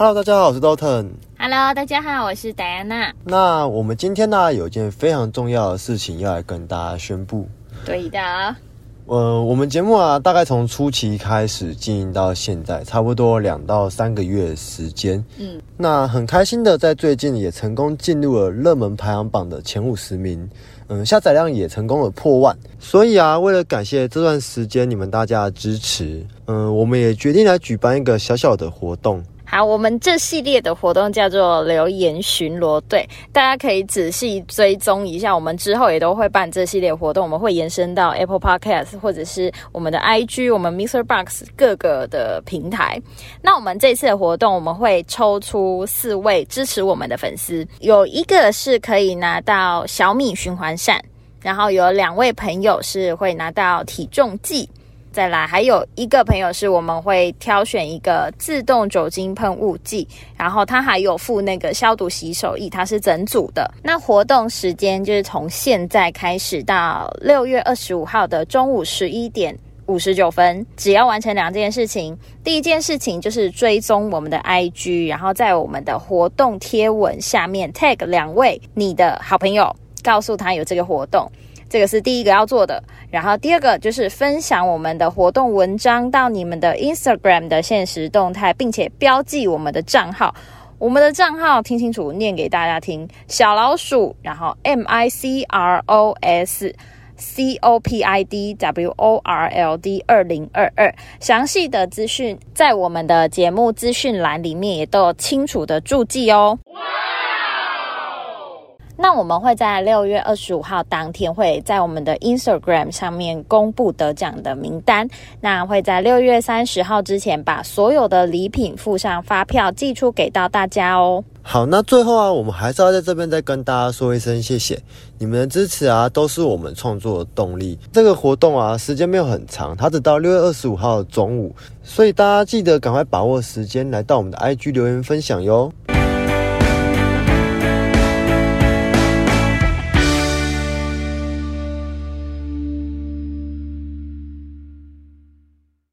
Hello，大家好，我是 Dalton。Hello，大家好，我是戴安娜。那我们今天呢，有一件非常重要的事情要来跟大家宣布。对的，呃，我们节目啊，大概从初期开始经营到现在，差不多两到三个月的时间。嗯，那很开心的，在最近也成功进入了热门排行榜的前五十名。嗯，下载量也成功了破万。所以啊，为了感谢这段时间你们大家的支持，嗯，我们也决定来举办一个小小的活动。好，我们这系列的活动叫做留言巡逻队，大家可以仔细追踪一下。我们之后也都会办这系列活动，我们会延伸到 Apple Podcast 或者是我们的 IG、我们 Mr. Box 各个的平台。那我们这次的活动，我们会抽出四位支持我们的粉丝，有一个是可以拿到小米循环扇，然后有两位朋友是会拿到体重计。再来，还有一个朋友是我们会挑选一个自动酒精喷雾剂，然后它还有附那个消毒洗手液，它是整组的。那活动时间就是从现在开始到六月二十五号的中午十一点五十九分，只要完成两件事情。第一件事情就是追踪我们的 IG，然后在我们的活动贴文下面 tag 两位你的好朋友，告诉他有这个活动。这个是第一个要做的，然后第二个就是分享我们的活动文章到你们的 Instagram 的现实动态，并且标记我们的账号。我们的账号听清楚，念给大家听：小老鼠，然后 M I C R O S C O P I D W O R L D 二零二二。详细的资讯在我们的节目资讯栏里面也都有清楚的注记哦。那我们会在六月二十五号当天会在我们的 Instagram 上面公布得奖的名单。那会在六月三十号之前把所有的礼品附上发票寄出给到大家哦。好，那最后啊，我们还是要在这边再跟大家说一声谢谢，你们的支持啊，都是我们创作的动力。这个活动啊，时间没有很长，它只到六月二十五号的中午，所以大家记得赶快把握时间来到我们的 IG 留言分享哟。